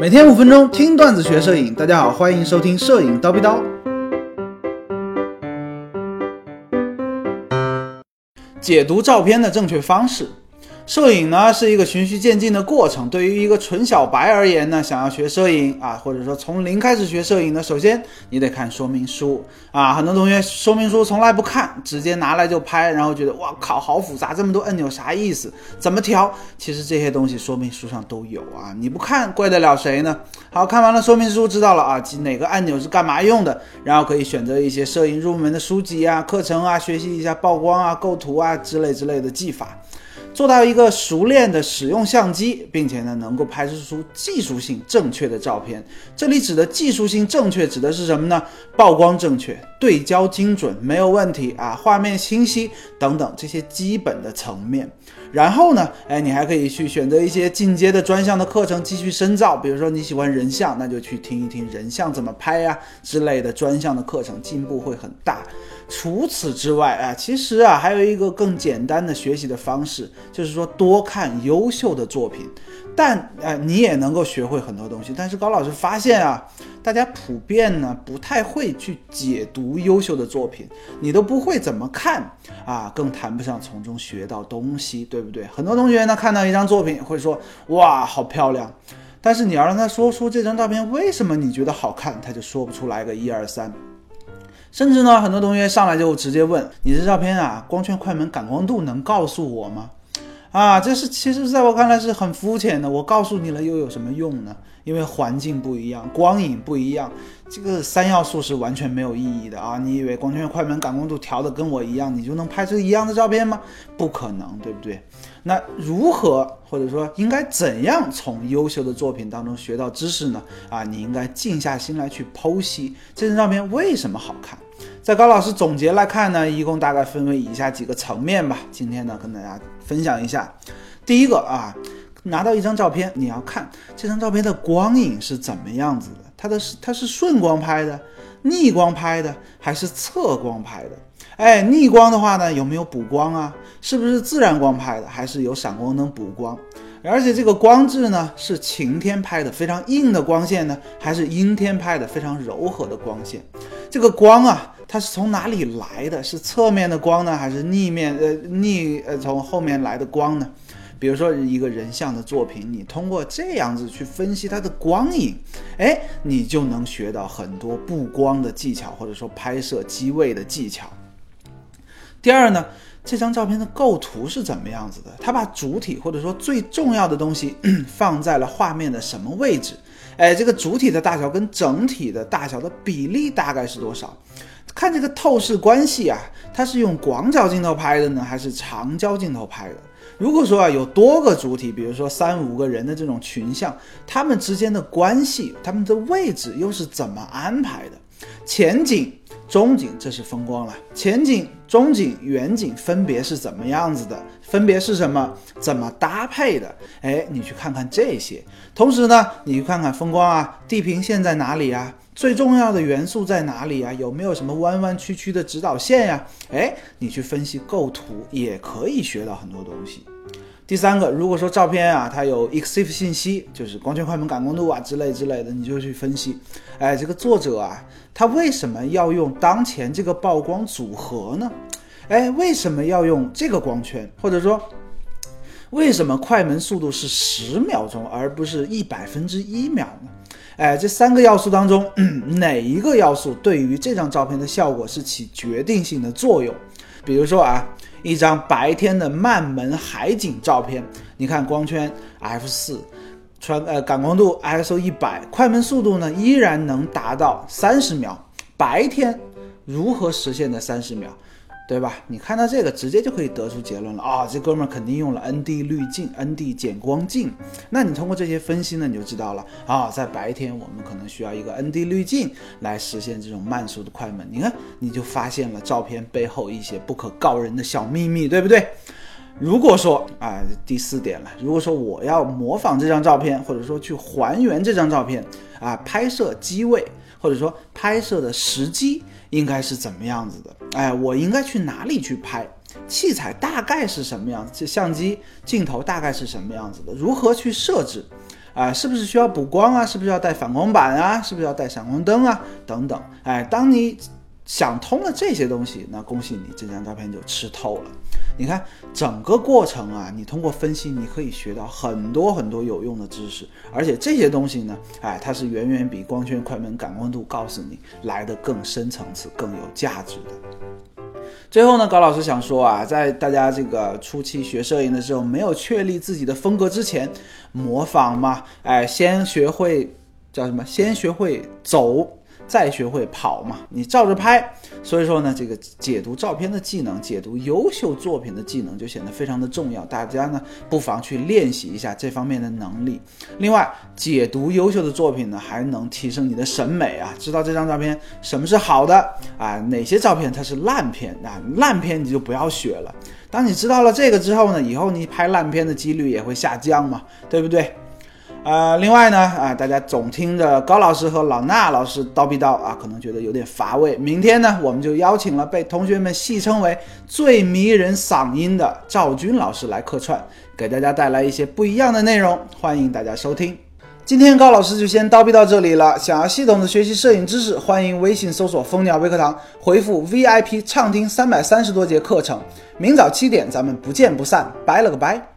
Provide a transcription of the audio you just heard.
每天五分钟听段子学摄影，大家好，欢迎收听摄影叨逼叨。解读照片的正确方式。摄影呢是一个循序渐进的过程。对于一个纯小白而言呢，想要学摄影啊，或者说从零开始学摄影呢，首先你得看说明书啊。很多同学说明书从来不看，直接拿来就拍，然后觉得哇靠，好复杂，这么多按钮啥意思？怎么调？其实这些东西说明书上都有啊，你不看怪得了谁呢？好看完了说明书，知道了啊，哪个按钮是干嘛用的，然后可以选择一些摄影入门的书籍啊、课程啊，学习一下曝光啊、构图啊之类之类的技法。做到一个熟练的使用相机，并且呢，能够拍摄出技术性正确的照片。这里指的技术性正确，指的是什么呢？曝光正确，对焦精准，没有问题啊，画面清晰等等这些基本的层面。然后呢，哎，你还可以去选择一些进阶的专项的课程，继续深造。比如说你喜欢人像，那就去听一听人像怎么拍呀之类的专项的课程，进步会很大。除此之外啊，其实啊，还有一个更简单的学习的方式，就是说多看优秀的作品。但呃，你也能够学会很多东西。但是高老师发现啊，大家普遍呢不太会去解读优秀的作品，你都不会怎么看啊，更谈不上从中学到东西，对不对？很多同学呢看到一张作品会说哇好漂亮，但是你要让他说出这张照片为什么你觉得好看，他就说不出来个一二三。甚至呢，很多同学上来就直接问你这照片啊，光圈、快门、感光度能告诉我吗？啊，这是其实在我看来是很肤浅的。我告诉你了又有什么用呢？因为环境不一样，光影不一样，这个三要素是完全没有意义的啊！你以为光圈、快门、感光度调的跟我一样，你就能拍出一样的照片吗？不可能，对不对？那如何或者说应该怎样从优秀的作品当中学到知识呢？啊，你应该静下心来去剖析这张照片为什么好看。在高老师总结来看呢，一共大概分为以下几个层面吧。今天呢，跟大家分享一下。第一个啊，拿到一张照片，你要看这张照片的光影是怎么样子的，它的是它是顺光拍的、逆光拍的，还是侧光拍的？哎，逆光的话呢，有没有补光啊？是不是自然光拍的，还是有闪光灯补光？而且这个光质呢，是晴天拍的非常硬的光线呢，还是阴天拍的非常柔和的光线？这个光啊，它是从哪里来的？是侧面的光呢，还是逆面呃逆呃从后面来的光呢？比如说一个人像的作品，你通过这样子去分析它的光影，哎，你就能学到很多布光的技巧，或者说拍摄机位的技巧。第二呢？这张照片的构图是怎么样子的？他把主体或者说最重要的东西 放在了画面的什么位置？哎，这个主体的大小跟整体的大小的比例大概是多少？看这个透视关系啊，它是用广角镜头拍的呢，还是长焦镜头拍的？如果说啊有多个主体，比如说三五个人的这种群像，他们之间的关系，他们的位置又是怎么安排的？前景。中景，这是风光了。前景、中景、远景分别是怎么样子的？分别是什么？怎么搭配的？哎，你去看看这些。同时呢，你去看看风光啊，地平线在哪里啊？最重要的元素在哪里啊？有没有什么弯弯曲曲的指导线呀？哎，你去分析构图也可以学到很多东西。第三个，如果说照片啊，它有 EXIF 信息，就是光圈、快门、感光度啊之类之类的，你就去分析。哎，这个作者啊，他为什么要用当前这个曝光组合呢？哎，为什么要用这个光圈？或者说，为什么快门速度是十秒钟而不是一百分之一秒呢？哎，这三个要素当中，哪一个要素对于这张照片的效果是起决定性的作用？比如说啊。一张白天的慢门海景照片，你看光圈 f 四，传呃感光度 ISO 一百，快门速度呢依然能达到三十秒。白天如何实现的三十秒？对吧？你看到这个，直接就可以得出结论了啊！这哥们儿肯定用了 ND 滤镜、ND 减光镜。那你通过这些分析呢，你就知道了啊，在白天我们可能需要一个 ND 滤镜来实现这种慢速的快门。你看，你就发现了照片背后一些不可告人的小秘密，对不对？如果说啊，第四点了，如果说我要模仿这张照片，或者说去还原这张照片啊，拍摄机位或者说拍摄的时机。应该是怎么样子的？哎，我应该去哪里去拍？器材大概是什么样子？这相机镜头大概是什么样子的？如何去设置？啊，是不是需要补光啊？是不是要带反光板啊？是不是要带闪光灯啊？等等，哎，当你想通了这些东西，那恭喜你，这张照片就吃透了。你看整个过程啊，你通过分析，你可以学到很多很多有用的知识，而且这些东西呢，哎，它是远远比光圈、快门、感光度告诉你来的更深层次、更有价值的。最后呢，高老师想说啊，在大家这个初期学摄影的时候，没有确立自己的风格之前，模仿嘛，哎，先学会叫什么？先学会走。再学会跑嘛，你照着拍，所以说呢，这个解读照片的技能，解读优秀作品的技能就显得非常的重要。大家呢不妨去练习一下这方面的能力。另外，解读优秀的作品呢，还能提升你的审美啊，知道这张照片什么是好的啊，哪些照片它是烂片啊，烂片你就不要学了。当你知道了这个之后呢，以后你拍烂片的几率也会下降嘛，对不对？呃，另外呢，啊，大家总听着高老师和老衲老师叨逼叨啊，可能觉得有点乏味。明天呢，我们就邀请了被同学们戏称为最迷人嗓音的赵军老师来客串，给大家带来一些不一样的内容，欢迎大家收听。今天高老师就先叨逼到这里了。想要系统的学习摄影知识，欢迎微信搜索蜂鸟微课堂，回复 VIP 畅听三百三十多节课程。明早七点，咱们不见不散。拜了个拜。